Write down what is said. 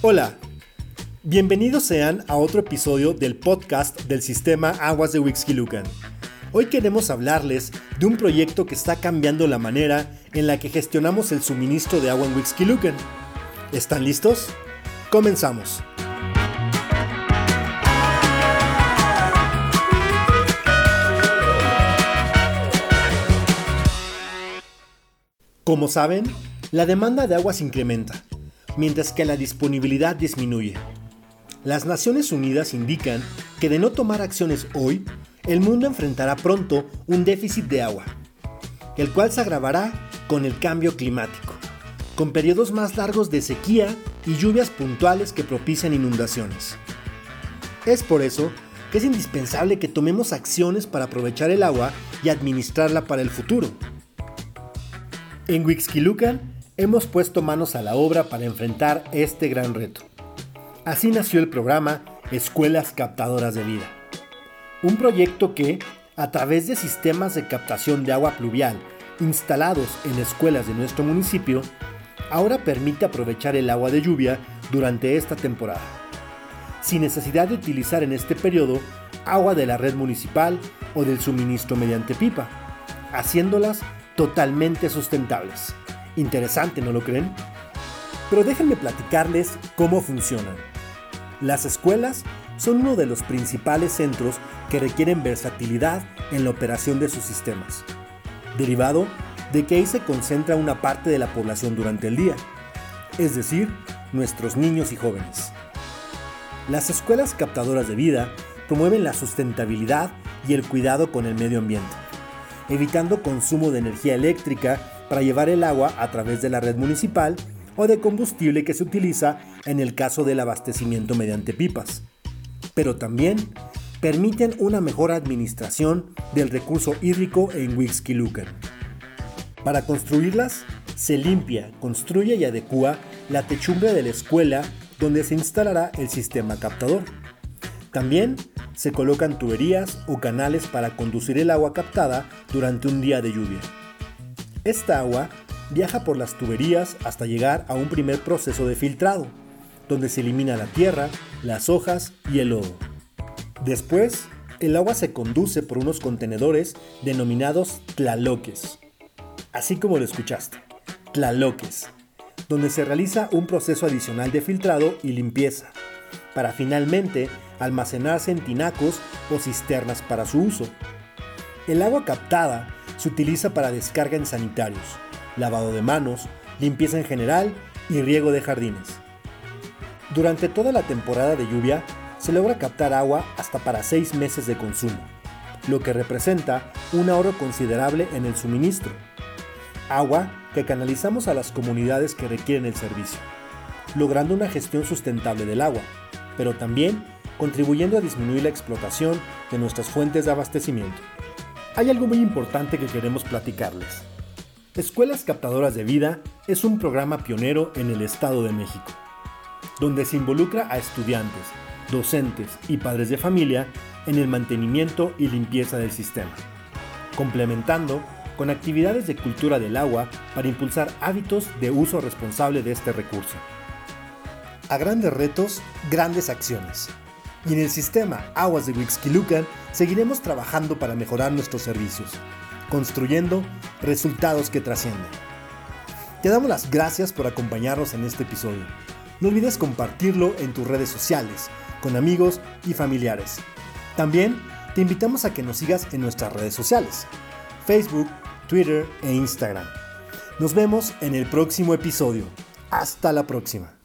Hola, bienvenidos sean a otro episodio del podcast del sistema Aguas de Wixquilucan. Hoy queremos hablarles de un proyecto que está cambiando la manera en la que gestionamos el suministro de agua en Wixquilucan. ¿Están listos? Comenzamos. Como saben, la demanda de agua se incrementa, mientras que la disponibilidad disminuye. Las Naciones Unidas indican que de no tomar acciones hoy, el mundo enfrentará pronto un déficit de agua, el cual se agravará con el cambio climático, con periodos más largos de sequía y lluvias puntuales que propician inundaciones. Es por eso que es indispensable que tomemos acciones para aprovechar el agua y administrarla para el futuro. En Wixquilucan hemos puesto manos a la obra para enfrentar este gran reto. Así nació el programa Escuelas Captadoras de Vida. Un proyecto que, a través de sistemas de captación de agua pluvial instalados en escuelas de nuestro municipio, ahora permite aprovechar el agua de lluvia durante esta temporada, sin necesidad de utilizar en este periodo agua de la red municipal o del suministro mediante pipa, haciéndolas totalmente sustentables. Interesante, ¿no lo creen? Pero déjenme platicarles cómo funcionan. Las escuelas son uno de los principales centros que requieren versatilidad en la operación de sus sistemas, derivado de que ahí se concentra una parte de la población durante el día, es decir, nuestros niños y jóvenes. Las escuelas captadoras de vida promueven la sustentabilidad y el cuidado con el medio ambiente evitando consumo de energía eléctrica para llevar el agua a través de la red municipal o de combustible que se utiliza en el caso del abastecimiento mediante pipas. Pero también permiten una mejor administración del recurso hídrico en Wixquilucan. Para construirlas, se limpia, construye y adecua la techumbre de la escuela donde se instalará el sistema captador. También se colocan tuberías o canales para conducir el agua captada durante un día de lluvia. Esta agua viaja por las tuberías hasta llegar a un primer proceso de filtrado, donde se elimina la tierra, las hojas y el lodo. Después, el agua se conduce por unos contenedores denominados tlaloques, así como lo escuchaste, tlaloques, donde se realiza un proceso adicional de filtrado y limpieza, para finalmente almacenarse en tinacos o cisternas para su uso. El agua captada se utiliza para descarga en sanitarios, lavado de manos, limpieza en general y riego de jardines. Durante toda la temporada de lluvia se logra captar agua hasta para 6 meses de consumo, lo que representa un ahorro considerable en el suministro. Agua que canalizamos a las comunidades que requieren el servicio, logrando una gestión sustentable del agua, pero también contribuyendo a disminuir la explotación de nuestras fuentes de abastecimiento. Hay algo muy importante que queremos platicarles. Escuelas Captadoras de Vida es un programa pionero en el Estado de México, donde se involucra a estudiantes, docentes y padres de familia en el mantenimiento y limpieza del sistema, complementando con actividades de cultura del agua para impulsar hábitos de uso responsable de este recurso. A grandes retos, grandes acciones y en el sistema Aguas de Wixquilucan seguiremos trabajando para mejorar nuestros servicios, construyendo resultados que trascienden. Te damos las gracias por acompañarnos en este episodio. No olvides compartirlo en tus redes sociales, con amigos y familiares. También te invitamos a que nos sigas en nuestras redes sociales, Facebook, Twitter e Instagram. Nos vemos en el próximo episodio. Hasta la próxima.